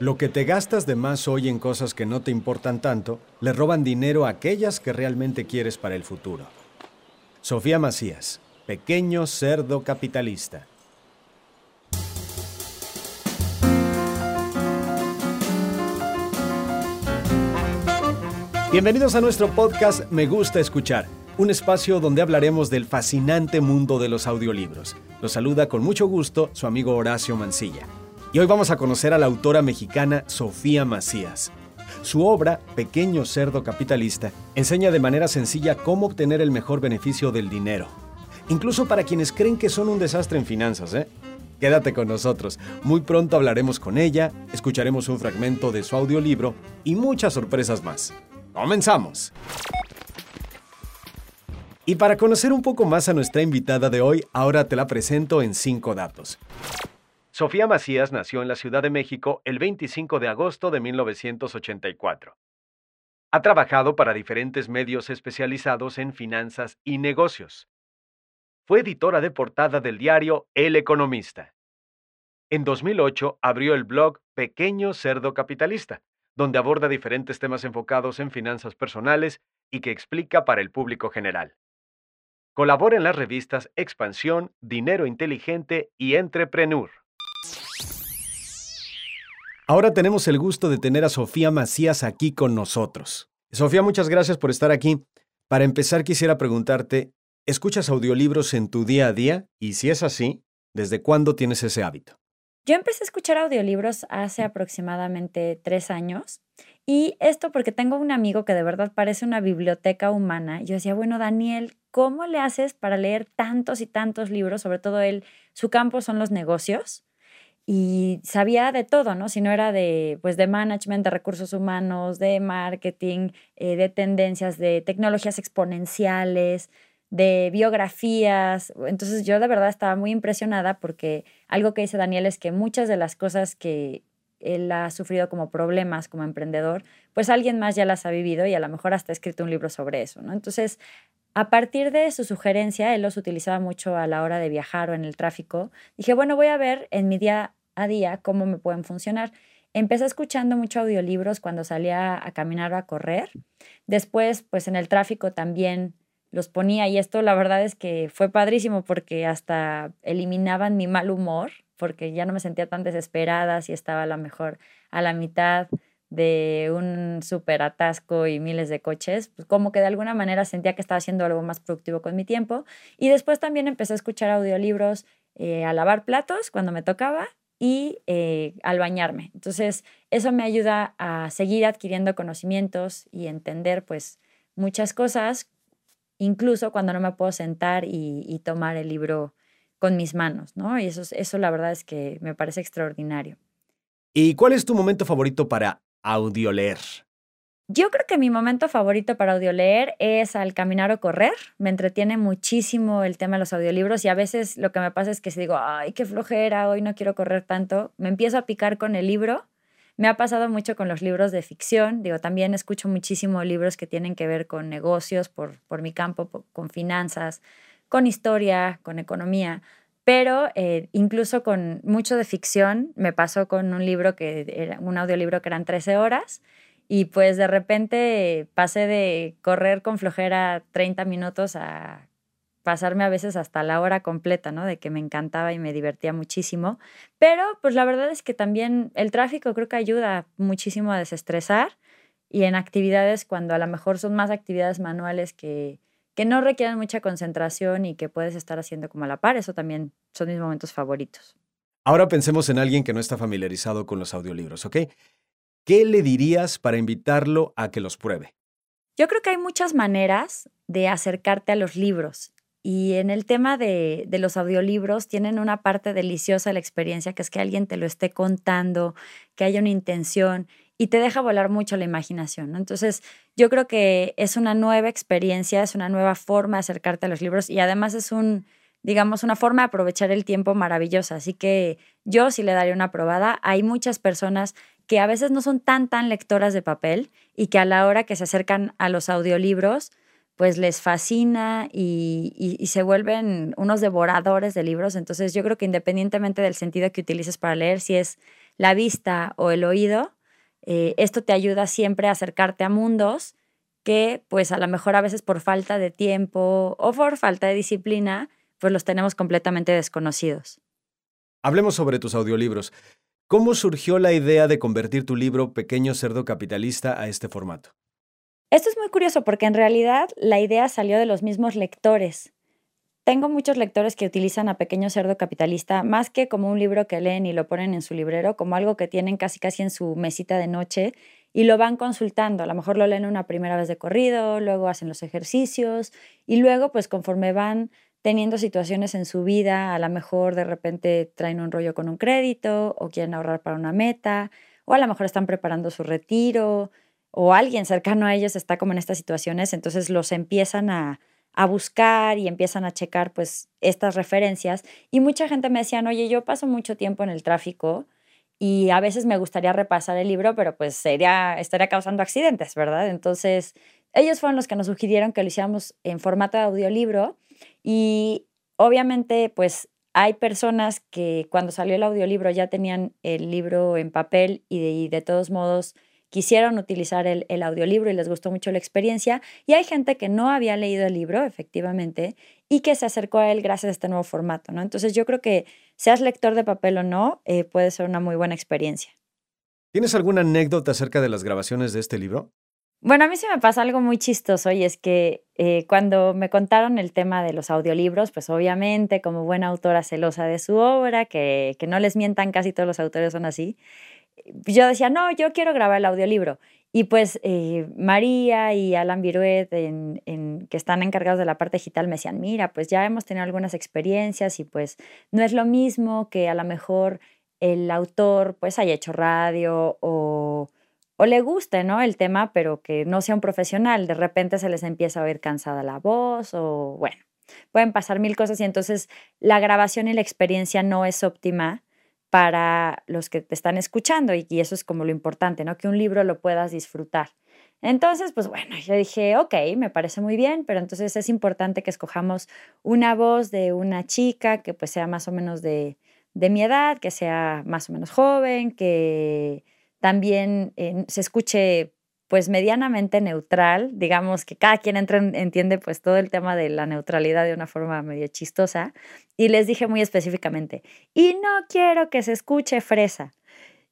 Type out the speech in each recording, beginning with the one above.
Lo que te gastas de más hoy en cosas que no te importan tanto, le roban dinero a aquellas que realmente quieres para el futuro. Sofía Macías, pequeño cerdo capitalista. Bienvenidos a nuestro podcast Me gusta escuchar, un espacio donde hablaremos del fascinante mundo de los audiolibros. Los saluda con mucho gusto su amigo Horacio Mancilla. Y hoy vamos a conocer a la autora mexicana Sofía Macías. Su obra, Pequeño Cerdo Capitalista, enseña de manera sencilla cómo obtener el mejor beneficio del dinero. Incluso para quienes creen que son un desastre en finanzas, ¿eh? Quédate con nosotros. Muy pronto hablaremos con ella, escucharemos un fragmento de su audiolibro y muchas sorpresas más. ¡Comenzamos! Y para conocer un poco más a nuestra invitada de hoy, ahora te la presento en cinco datos. Sofía Macías nació en la Ciudad de México el 25 de agosto de 1984. Ha trabajado para diferentes medios especializados en finanzas y negocios. Fue editora de portada del diario El Economista. En 2008 abrió el blog Pequeño Cerdo Capitalista, donde aborda diferentes temas enfocados en finanzas personales y que explica para el público general. Colabora en las revistas Expansión, Dinero Inteligente y Entrepreneur. Ahora tenemos el gusto de tener a Sofía Macías aquí con nosotros. Sofía, muchas gracias por estar aquí. Para empezar, quisiera preguntarte, ¿escuchas audiolibros en tu día a día? Y si es así, ¿desde cuándo tienes ese hábito? Yo empecé a escuchar audiolibros hace aproximadamente tres años. Y esto porque tengo un amigo que de verdad parece una biblioteca humana. Yo decía, bueno, Daniel, ¿cómo le haces para leer tantos y tantos libros? Sobre todo él, su campo son los negocios y sabía de todo, ¿no? Si no era de, pues, de management, de recursos humanos, de marketing, eh, de tendencias, de tecnologías exponenciales, de biografías. Entonces yo de verdad estaba muy impresionada porque algo que dice Daniel es que muchas de las cosas que él ha sufrido como problemas como emprendedor, pues alguien más ya las ha vivido y a lo mejor hasta ha escrito un libro sobre eso, ¿no? Entonces, a partir de su sugerencia, él los utilizaba mucho a la hora de viajar o en el tráfico. Dije, bueno, voy a ver en mi día a día cómo me pueden funcionar. Empecé escuchando mucho audiolibros cuando salía a caminar o a correr. Después, pues en el tráfico también los ponía y esto la verdad es que fue padrísimo porque hasta eliminaban mi mal humor, porque ya no me sentía tan desesperada si estaba a lo mejor a la mitad de un súper atasco y miles de coches, pues como que de alguna manera sentía que estaba haciendo algo más productivo con mi tiempo. Y después también empecé a escuchar audiolibros eh, a lavar platos cuando me tocaba y eh, al bañarme. Entonces, eso me ayuda a seguir adquiriendo conocimientos y entender pues muchas cosas, incluso cuando no me puedo sentar y, tomar el libro con mis manos, ¿no? Y eso, eso la verdad es que me parece extraordinario. ¿Y cuál es tu momento favorito para audioleer? Yo creo que mi momento favorito para audioleer es al caminar o correr. Me entretiene muchísimo el tema de los audiolibros y a veces lo que me pasa es que si digo, ay, qué flojera, hoy no quiero correr tanto, me empiezo a picar con el libro. Me ha pasado mucho con los libros de ficción. Digo, también escucho muchísimo libros que tienen que ver con negocios, por, por mi campo, con finanzas, con historia, con economía. Pero eh, incluso con mucho de ficción, me pasó con un libro que era un audiolibro que eran 13 horas y pues de repente pasé de correr con flojera 30 minutos a pasarme a veces hasta la hora completa, ¿no? De que me encantaba y me divertía muchísimo. Pero pues la verdad es que también el tráfico creo que ayuda muchísimo a desestresar y en actividades cuando a lo mejor son más actividades manuales que, que no requieren mucha concentración y que puedes estar haciendo como a la par, eso también son mis momentos favoritos. Ahora pensemos en alguien que no está familiarizado con los audiolibros, ¿ok? ¿Qué le dirías para invitarlo a que los pruebe? Yo creo que hay muchas maneras de acercarte a los libros. Y en el tema de, de, los audiolibros tienen una parte deliciosa de la experiencia, que es que alguien te lo esté contando, que haya una intención y te deja volar mucho la imaginación. Entonces, yo creo que es una nueva experiencia, es una nueva forma de acercarte a los libros y además es un, digamos, una forma de aprovechar el tiempo maravillosa. Así que yo sí le daría una probada. Hay muchas personas que a veces no son tan, tan lectoras de papel y que a la hora que se acercan a los audiolibros, pues les fascina y, y, se vuelven unos devoradores de libros. Entonces yo creo que independientemente del sentido que utilices para leer, si es la vista o el oído, eh, esto te ayuda siempre a acercarte a mundos que pues a lo mejor a veces por falta de tiempo o por falta de disciplina, pues los tenemos completamente desconocidos. Hablemos sobre tus audiolibros. ¿Cómo surgió la idea de convertir tu libro Pequeño Cerdo Capitalista a este formato? Esto es muy curioso porque en realidad la idea salió de los mismos lectores. Tengo muchos lectores que utilizan a Pequeño Cerdo Capitalista más que como un libro que leen y lo ponen en su librero, como algo que tienen casi casi en su mesita de noche y lo van consultando. A lo mejor lo leen una primera vez de corrido, luego hacen los ejercicios y luego pues conforme van teniendo situaciones en su vida, a lo mejor de repente traen un rollo con un crédito o quieren ahorrar para una meta o a lo mejor están preparando su retiro o alguien cercano a ellos está como en estas situaciones, entonces los empiezan a a buscar y empiezan a checar pues estas referencias. Y mucha gente me decía, oye, yo paso mucho tiempo en el tráfico y a veces me gustaría repasar el libro, pero pues sería, estaría causando accidentes, ¿verdad? Entonces, ellos fueron los que nos sugirieron que lo hiciéramos en formato de audiolibro y obviamente pues hay personas que cuando salió el audiolibro ya tenían el libro en papel y de, y de todos modos quisieron utilizar el, audiolibro y les gustó mucho la experiencia. Y hay gente que no había leído el libro, efectivamente, y que se acercó a él gracias a este nuevo formato, ¿no? Entonces yo creo que seas lector de papel o no, eh, puede ser una muy buena experiencia. ¿Tienes alguna anécdota acerca de las grabaciones de este libro? Bueno, a mí sí me pasa algo muy chistoso y es que eh, cuando me contaron el tema de los audiolibros, pues obviamente como buena autora celosa de su obra, que, que no les mientan, casi todos los autores son así, yo decía, no, yo quiero grabar el audiolibro. Y pues eh, María y Alan Viruet, en, que están encargados de la parte digital, me decían, mira, pues ya hemos tenido algunas experiencias y pues no es lo mismo que a lo mejor el autor pues haya hecho radio o, o le guste, ¿no? El tema, pero que no sea un profesional. De repente se les empieza a oír cansada la voz o bueno, pueden pasar mil cosas y entonces la grabación y la experiencia no es óptima para los que te están escuchando y, eso es como lo importante, ¿no? Que un libro lo puedas disfrutar. Entonces, pues bueno, yo dije, ok, me parece muy bien, pero entonces es importante que escojamos una voz de una chica que pues sea más o menos de, de mi edad, que sea más o menos joven, que también eh, se escuche pues medianamente neutral, digamos que cada quien entra, entiende pues todo el tema de la neutralidad de una forma medio chistosa, y les dije muy específicamente, y no quiero que se escuche fresa.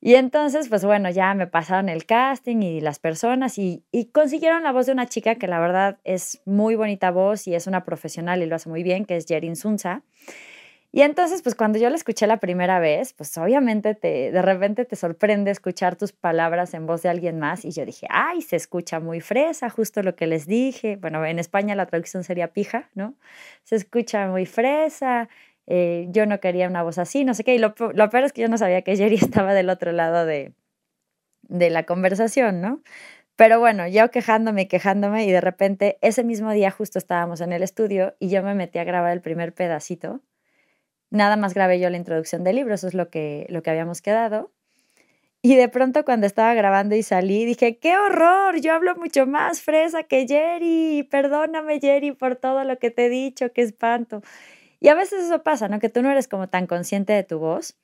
Y entonces, pues bueno, ya me pasaron el casting y las personas y, y, consiguieron la voz de una chica que la verdad es muy bonita voz y es una profesional y lo hace muy bien, que es Jerin Sunza. Y entonces, pues cuando yo la escuché la primera vez, pues obviamente te, de repente te sorprende escuchar tus palabras en voz de alguien más. Y yo dije, ay, se escucha muy fresa, justo lo que les dije. Bueno, en España la traducción sería pija, ¿no? Se escucha muy fresa. Eh, yo no quería una voz así, no sé qué. Y lo, peor es que yo no sabía que Jerry estaba del otro lado de, de la conversación, ¿no? Pero bueno, yo quejándome quejándome y de repente ese mismo día justo estábamos en el estudio y yo me metí a grabar el primer pedacito nada más grabé yo la introducción del libro, eso es lo que, lo que habíamos quedado. Y de pronto cuando estaba grabando y salí, dije, qué horror, yo hablo mucho más fresa que Jerry, perdóname Jerry por todo lo que te he dicho, qué espanto. Y a veces eso pasa, ¿no? Que tú no eres como tan consciente de tu voz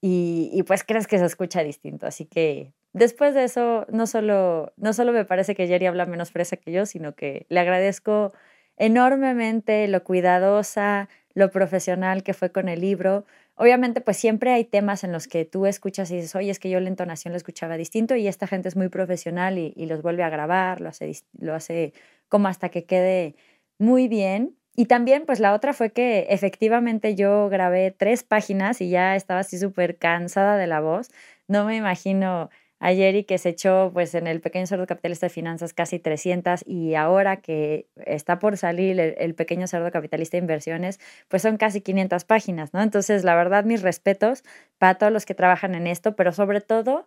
y, y pues crees que se escucha distinto. Así que después de eso, no solo, no solo me parece que Jerry habla menos fresa que yo, sino que le agradezco enormemente lo cuidadosa, lo profesional que fue con el libro. Obviamente, pues siempre hay temas en los que tú escuchas y dices, oye, es que yo la entonación lo escuchaba distinto y esta gente es muy profesional y, los vuelve a grabar, lo hace, lo hace como hasta que quede muy bien. Y también, pues la otra fue que efectivamente yo grabé tres páginas y ya estaba así súper cansada de la voz. No me imagino ayer y que se echó pues en el pequeño cerdo capitalista de finanzas casi 300 y ahora que está por salir el, pequeño cerdo capitalista de inversiones pues son casi 500 páginas, ¿no? Entonces la verdad mis respetos para todos los que trabajan en esto, pero sobre todo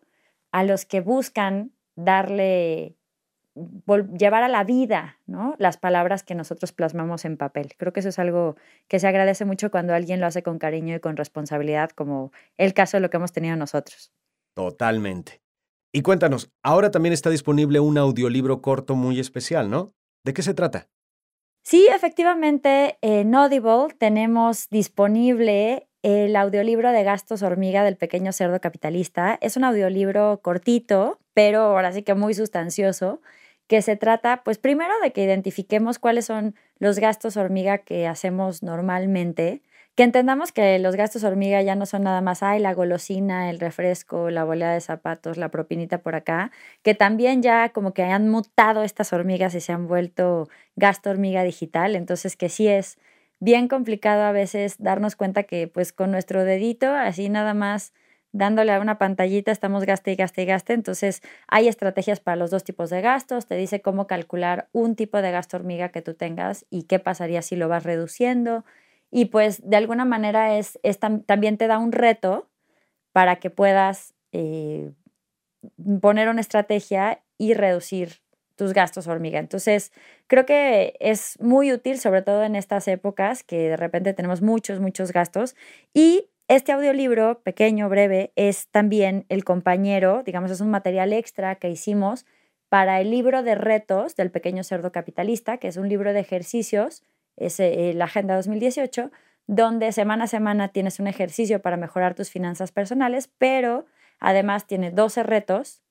a los que buscan darle llevar a la vida, ¿no? Las palabras que nosotros plasmamos en papel. Creo que eso es algo que se agradece mucho cuando alguien lo hace con cariño y con responsabilidad, como el caso de lo que hemos tenido nosotros. Totalmente. Y cuéntanos, ahora también está disponible un audiolibro corto muy especial, ¿no? ¿De qué se trata? Sí, efectivamente, en Audible tenemos disponible el audiolibro de Gastos Hormiga del pequeño cerdo capitalista. Es un audiolibro cortito, pero ahora sí que muy sustancioso, que se trata, pues primero de que identifiquemos cuáles son los gastos hormiga que hacemos normalmente, que entendamos que los gastos hormiga ya no son nada más, ay, la golosina, el refresco, la bolea de zapatos, la propinita por acá, que también ya como que han mutado estas hormigas y se han vuelto gasto hormiga digital, entonces que sí es bien complicado a veces darnos cuenta que pues con nuestro dedito, así nada más dándole a una pantallita, estamos gaste y gaste y gaste. Entonces, hay estrategias para los dos tipos de gastos. Te dice cómo calcular un tipo de gasto hormiga que tú tengas y qué pasaría si lo vas reduciendo. Y pues, de alguna manera, es, también te da un reto para que puedas eh, poner una estrategia y reducir tus gastos hormiga. Entonces, creo que es muy útil, sobre todo en estas épocas que de repente tenemos muchos, muchos gastos. Y este audiolibro, pequeño, breve, es también el compañero, digamos, es un material extra que hicimos para el libro de retos del pequeño cerdo capitalista, que es un libro de ejercicios, es eh, la Agenda 2018, donde semana a semana tienes un ejercicio para mejorar tus finanzas personales, pero además tiene 12 retos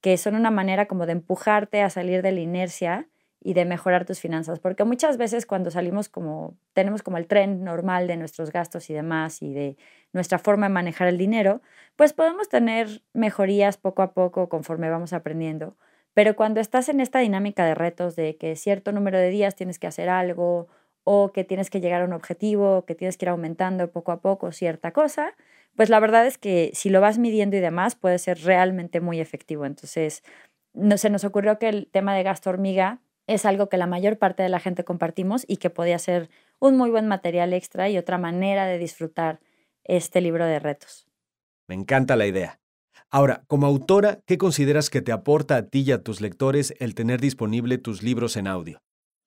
que son una manera como de empujarte a salir de la inercia y de mejorar tus finanzas, porque muchas veces cuando salimos como, tenemos como el tren normal de nuestros gastos y demás y de nuestra forma de manejar el dinero, pues podemos tener mejorías poco a poco conforme vamos aprendiendo. Pero cuando estás en esta dinámica de retos de que cierto número de días tienes que hacer algo o que tienes que llegar a un objetivo, que tienes que ir aumentando poco a poco cierta cosa, pues la verdad es que si lo vas midiendo y demás puede ser realmente muy efectivo. Entonces, no, se nos ocurrió que el tema de gasto hormiga es algo que la mayor parte de la gente compartimos y que podía ser un muy buen material extra y otra manera de disfrutar este libro de retos. Me encanta la idea. Ahora, como autora, ¿qué consideras que te aporta a ti y a tus lectores el tener disponible tus libros en audio?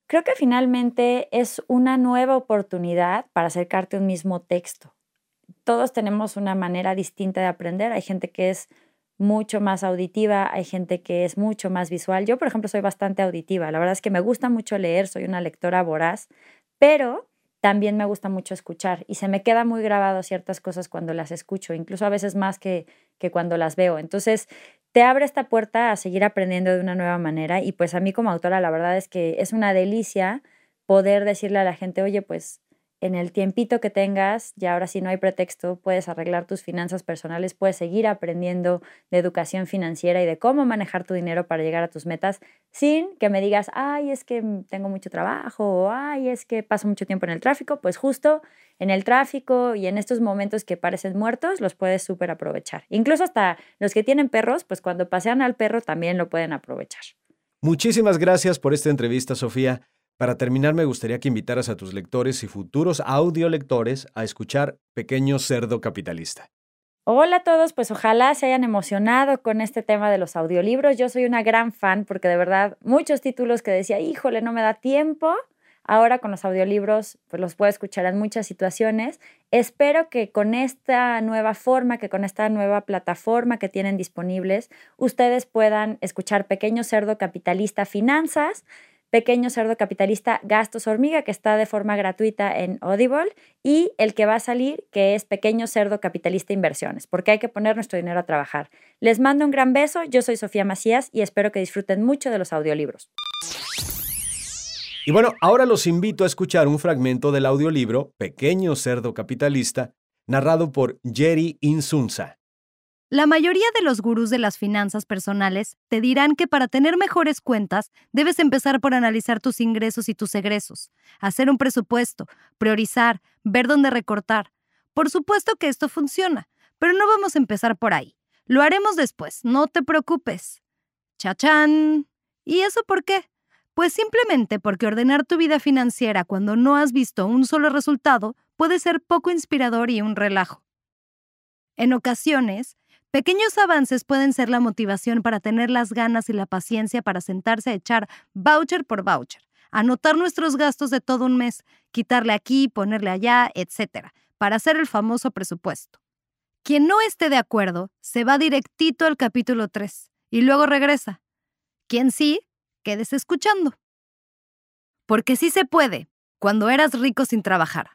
Creo que finalmente es una nueva oportunidad para acercarte a un mismo texto. Todos tenemos una manera distinta de aprender. Hay gente que es mucho más auditiva, hay gente que es mucho más visual. Yo, por ejemplo, soy bastante auditiva. La verdad es que me gusta mucho leer, soy una lectora voraz, pero también me gusta mucho escuchar y se me queda muy grabado ciertas cosas cuando las escucho, incluso a veces más que, que cuando las veo. Entonces, te abre esta puerta a seguir aprendiendo de una nueva manera y pues a mí como autora la verdad es que es una delicia poder decirle a la gente, oye, pues en el tiempito que tengas, ya ahora sí no hay pretexto, puedes arreglar tus finanzas personales, puedes seguir aprendiendo de educación financiera y de cómo manejar tu dinero para llegar a tus metas sin que me digas, ay, es que tengo mucho trabajo o ay, es que paso mucho tiempo en el tráfico. Pues justo en el tráfico y en estos momentos que parecen muertos, los puedes súper aprovechar. Incluso hasta los que tienen perros, pues cuando pasean al perro también lo pueden aprovechar. Muchísimas gracias por esta entrevista, Sofía. Para terminar, me gustaría que invitaras a tus lectores y futuros audiolectores a escuchar Pequeño Cerdo Capitalista. Hola a todos, pues ojalá se hayan emocionado con este tema de los audiolibros. Yo soy una gran fan porque de verdad muchos títulos que decía, híjole, no me da tiempo. Ahora con los audiolibros, pues los puedo escuchar en muchas situaciones. Espero que con esta nueva forma, que con esta nueva plataforma que tienen disponibles, ustedes puedan escuchar Pequeño Cerdo Capitalista Finanzas Pequeño Cerdo Capitalista Gastos Hormiga, que está de forma gratuita en Audible, y el que va a salir, que es Pequeño Cerdo Capitalista Inversiones, porque hay que poner nuestro dinero a trabajar. Les mando un gran beso, yo soy Sofía Macías y espero que disfruten mucho de los audiolibros. Y bueno, ahora los invito a escuchar un fragmento del audiolibro Pequeño Cerdo Capitalista, narrado por Jerry Insunza. La mayoría de los gurús de las finanzas personales te dirán que para tener mejores cuentas debes empezar por analizar tus ingresos y tus egresos, hacer un presupuesto, priorizar, ver dónde recortar. Por supuesto que esto funciona, pero no vamos a empezar por ahí. Lo haremos después, no te preocupes. Chachán. ¿Y eso por qué? Pues simplemente porque ordenar tu vida financiera cuando no has visto un solo resultado puede ser poco inspirador y un relajo. En ocasiones, Pequeños avances pueden ser la motivación para tener las ganas y la paciencia para sentarse a echar voucher por voucher, anotar nuestros gastos de todo un mes, quitarle aquí, ponerle allá, etc., para hacer el famoso presupuesto. Quien no esté de acuerdo se va directito al capítulo 3 y luego regresa. Quien sí, quédese escuchando. Porque sí se puede, cuando eras rico sin trabajar.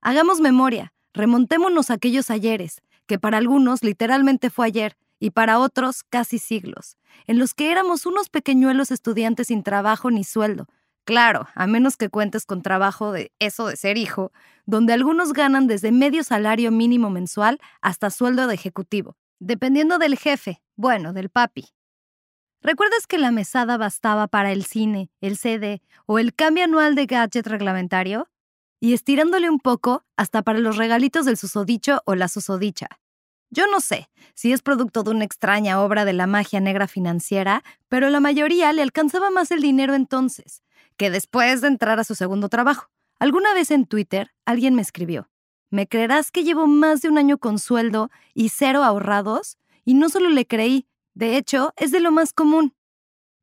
Hagamos memoria. Remontémonos a aquellos ayeres, que para algunos literalmente fue ayer y para otros casi siglos, en los que éramos unos pequeñuelos estudiantes sin trabajo ni sueldo. Claro, a menos que cuentes con trabajo de eso de ser hijo, donde algunos ganan desde medio salario mínimo mensual hasta sueldo de ejecutivo, dependiendo del jefe, bueno, del papi. ¿Recuerdas que la mesada bastaba para el cine, el CD o el cambio anual de gadget reglamentario? Y estirándole un poco, hasta para los regalitos del susodicho o la susodicha. Yo no sé si es producto de una extraña obra de la magia negra financiera, pero la mayoría le alcanzaba más el dinero entonces, que después de entrar a su segundo trabajo. Alguna vez en Twitter alguien me escribió, ¿me creerás que llevo más de un año con sueldo y cero ahorrados? Y no solo le creí, de hecho, es de lo más común.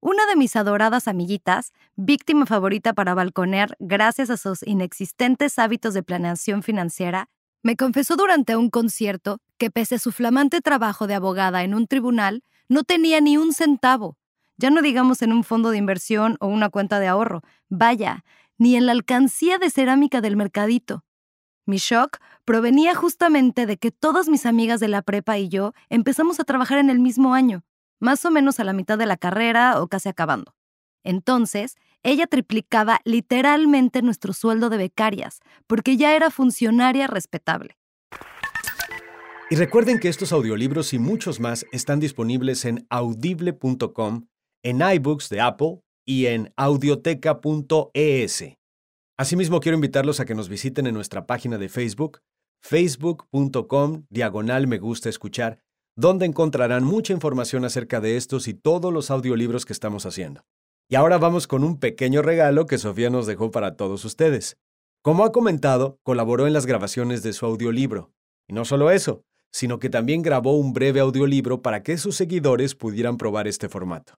Una de mis adoradas amiguitas, víctima favorita para balconear gracias a sus inexistentes hábitos de planeación financiera, me confesó durante un concierto que pese a su flamante trabajo de abogada en un tribunal, no tenía ni un centavo. Ya no digamos en un fondo de inversión o una cuenta de ahorro, vaya, ni en la alcancía de cerámica del mercadito. Mi shock provenía justamente de que todas mis amigas de la prepa y yo empezamos a trabajar en el mismo año, más o menos a la mitad de la carrera o casi acabando. Entonces, ella triplicaba literalmente nuestro sueldo de becarias, porque ya era funcionaria respetable. Y recuerden que estos audiolibros y muchos más están disponibles en audible.com, en iBooks de Apple y en audioteca.es. Asimismo, quiero invitarlos a que nos visiten en nuestra página de Facebook, facebook.com diagonal me gusta escuchar, donde encontrarán mucha información acerca de estos y todos los audiolibros que estamos haciendo. Y ahora vamos con un pequeño regalo que Sofía nos dejó para todos ustedes. Como ha comentado, colaboró en las grabaciones de su audiolibro. Y no solo eso, sino que también grabó un breve audiolibro para que sus seguidores pudieran probar este formato.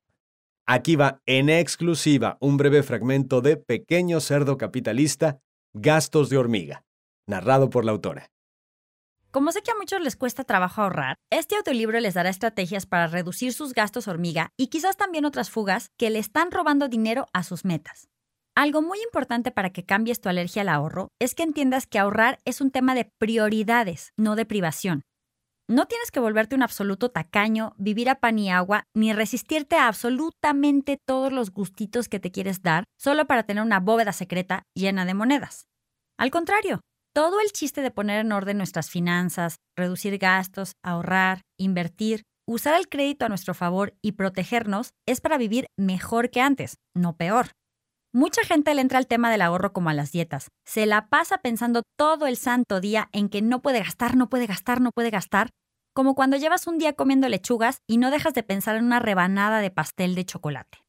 Aquí va en exclusiva un breve fragmento de Pequeño Cerdo Capitalista, Gastos de Hormiga, narrado por la autora. Como sé que a muchos les cuesta trabajo ahorrar, este audiolibro les dará estrategias para reducir sus gastos hormiga y quizás también otras fugas que le están robando dinero a sus metas. Algo muy importante para que cambies tu alergia al ahorro es que entiendas que ahorrar es un tema de prioridades, no de privación. No tienes que volverte un absoluto tacaño, vivir a pan y agua, ni resistirte a absolutamente todos los gustitos que te quieres dar solo para tener una bóveda secreta llena de monedas. Al contrario, todo el chiste de poner en orden nuestras finanzas, reducir gastos, ahorrar, invertir, usar el crédito a nuestro favor y protegernos es para vivir mejor que antes, no peor. Mucha gente le entra al tema del ahorro como a las dietas. Se la pasa pensando todo el santo día en que no puede gastar, no puede gastar, no puede gastar, como cuando llevas un día comiendo lechugas y no dejas de pensar en una rebanada de pastel de chocolate.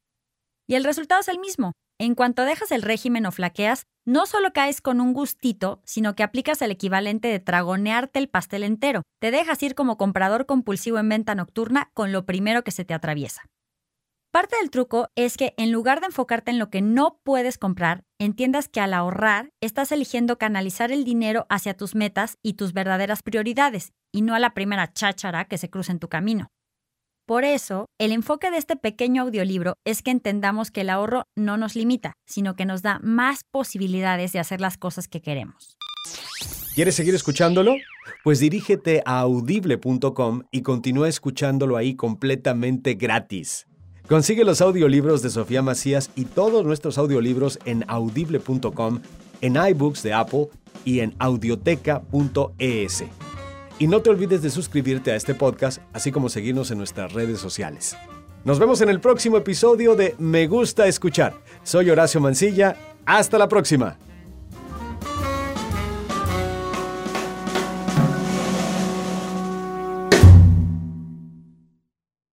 Y el resultado es el mismo. En cuanto dejas el régimen o flaqueas, no solo caes con un gustito, sino que aplicas el equivalente de tragonearte el pastel entero. Te dejas ir como comprador compulsivo en venta nocturna con lo primero que se te atraviesa. Parte del truco es que en lugar de enfocarte en lo que no puedes comprar, entiendas que al ahorrar estás eligiendo canalizar el dinero hacia tus metas y tus verdaderas prioridades, y no a la primera cháchara que se cruza en tu camino. Por eso, el enfoque de este pequeño audiolibro es que entendamos que el ahorro no nos limita, sino que nos da más posibilidades de hacer las cosas que queremos. ¿Quieres seguir escuchándolo? Pues dirígete a audible.com y continúa escuchándolo ahí completamente gratis. Consigue los audiolibros de Sofía Macías y todos nuestros audiolibros en audible.com, en iBooks de Apple y en audioteca.es. Y no te olvides de suscribirte a este podcast, así como seguirnos en nuestras redes sociales. Nos vemos en el próximo episodio de Me Gusta Escuchar. Soy Horacio Mancilla. Hasta la próxima.